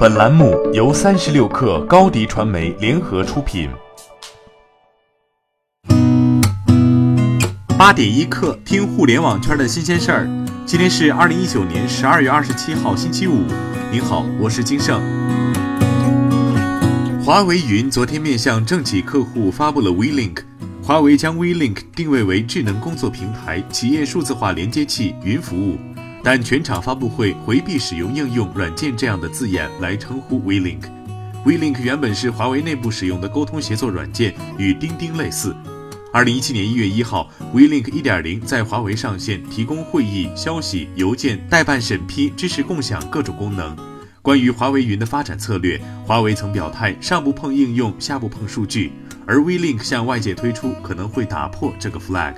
本栏目由三十六氪高低传媒联合出品。八点一刻，听互联网圈的新鲜事儿。今天是二零一九年十二月二十七号，星期五。您好，我是金盛。华为云昨天面向政企客户发布了 WeLink，华为将 WeLink 定位为智能工作平台、企业数字化连接器、云服务。但全场发布会回避使用应用软件这样的字眼来称呼 WeLink。WeLink 原本是华为内部使用的沟通协作软件，与钉钉类似。二零一七年一月一号，WeLink 一点零在华为上线，提供会议、消息、邮件、代办审批，支持共享各种功能。关于华为云的发展策略，华为曾表态上不碰应用，下不碰数据，而 WeLink 向外界推出可能会打破这个 flag。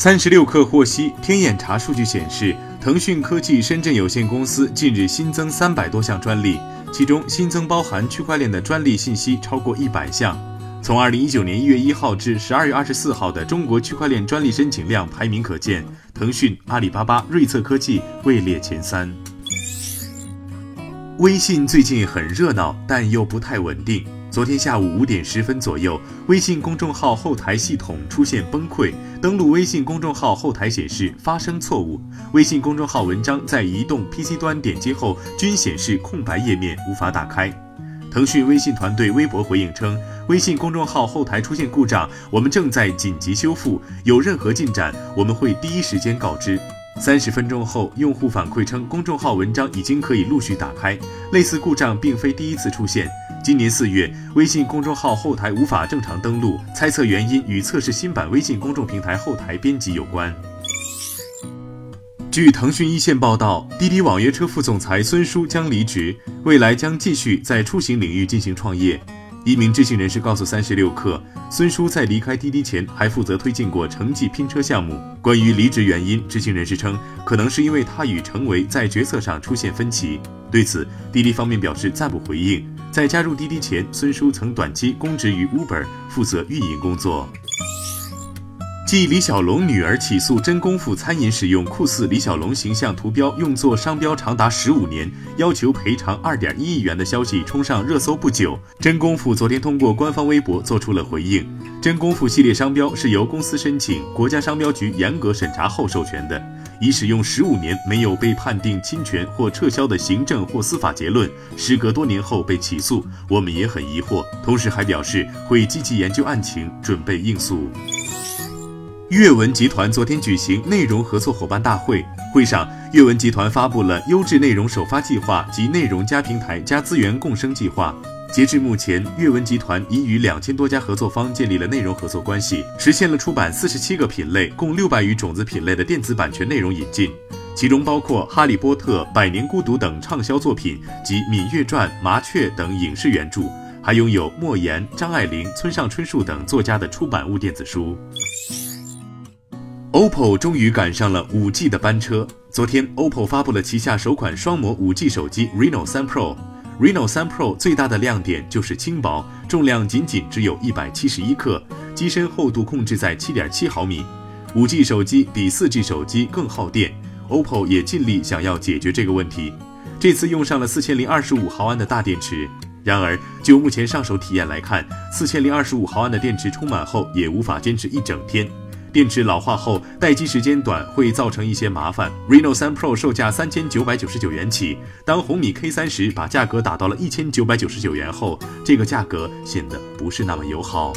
三十六氪获悉，天眼查数据显示，腾讯科技深圳有限公司近日新增三百多项专利，其中新增包含区块链的专利信息超过一百项。从二零一九年一月一号至十二月二十四号的中国区块链专利申请量排名可见，腾讯、阿里巴巴、瑞策科技位列前三。微信最近很热闹，但又不太稳定。昨天下午五点十分左右，微信公众号后台系统出现崩溃，登录微信公众号后台显示发生错误，微信公众号文章在移动、PC 端点击后均显示空白页面，无法打开。腾讯微信团队微博回应称，微信公众号后台出现故障，我们正在紧急修复，有任何进展我们会第一时间告知。三十分钟后，用户反馈称公众号文章已经可以陆续打开，类似故障并非第一次出现。今年四月，微信公众号后台无法正常登录，猜测原因与测试新版微信公众平台后台编辑有关。据腾讯一线报道，滴滴网约车副总裁孙书将离职，未来将继续在出行领域进行创业。一名知情人士告诉三十六氪，孙书在离开滴滴前还负责推进过城际拼车项目。关于离职原因，知情人士称，可能是因为他与程维在决策上出现分歧。对此，滴滴方面表示暂不回应。在加入滴滴前，孙叔曾短期供职于 Uber，负责运营工作。继李小龙女儿起诉真功夫餐饮使用酷似李小龙形象图标用作商标长达十五年，要求赔偿二点一亿元的消息冲上热搜不久，真功夫昨天通过官方微博做出了回应。真功夫系列商标是由公司申请，国家商标局严格审查后授权的，已使用十五年没有被判定侵权或撤销的行政或司法结论，时隔多年后被起诉，我们也很疑惑。同时还表示会积极研究案情，准备应诉。阅文集团昨天举行内容合作伙伴大会，会上，阅文集团发布了优质内容首发计划及内容加平台加资源共生计划。截至目前，阅文集团已与两千多家合作方建立了内容合作关系，实现了出版四十七个品类、共六百余种子品类的电子版权内容引进，其中包括《哈利波特》《百年孤独》等畅销作品及《芈月传》《麻雀》等影视原著，还拥有莫言、张爱玲、村上春树等作家的出版物电子书。OPPO 终于赶上了 5G 的班车。昨天，OPPO 发布了旗下首款双模 5G 手机 Reno 3 Pro。Reno 3 Pro 最大的亮点就是轻薄，重量仅仅只有一百七十一克，机身厚度控制在七点七毫米。5G 手机比 4G 手机更耗电，OPPO 也尽力想要解决这个问题。这次用上了四千零二十五毫安的大电池。然而，就目前上手体验来看，四千零二十五毫安的电池充满后也无法坚持一整天。电池老化后，待机时间短，会造成一些麻烦。Reno 3 Pro 售价三千九百九十九元起，当红米 K 三十把价格打到了一千九百九十九元后，这个价格显得不是那么友好。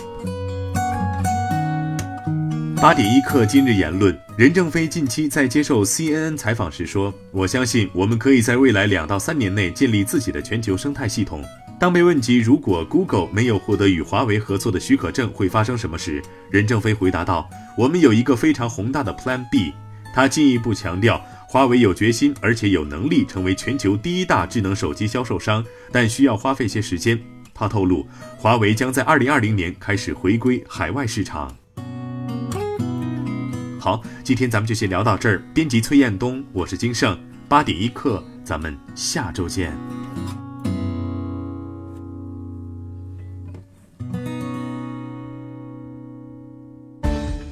八点一刻，今日言论：任正非近期在接受 CNN 采访时说：“我相信我们可以在未来两到三年内建立自己的全球生态系统。”当被问及如果 Google 没有获得与华为合作的许可证会发生什么时，任正非回答道：“我们有一个非常宏大的 Plan B。”他进一步强调，华为有决心而且有能力成为全球第一大智能手机销售商，但需要花费些时间。他透露，华为将在2020年开始回归海外市场。好，今天咱们就先聊到这儿。编辑崔彦东，我是金盛，八点一刻，咱们下周见。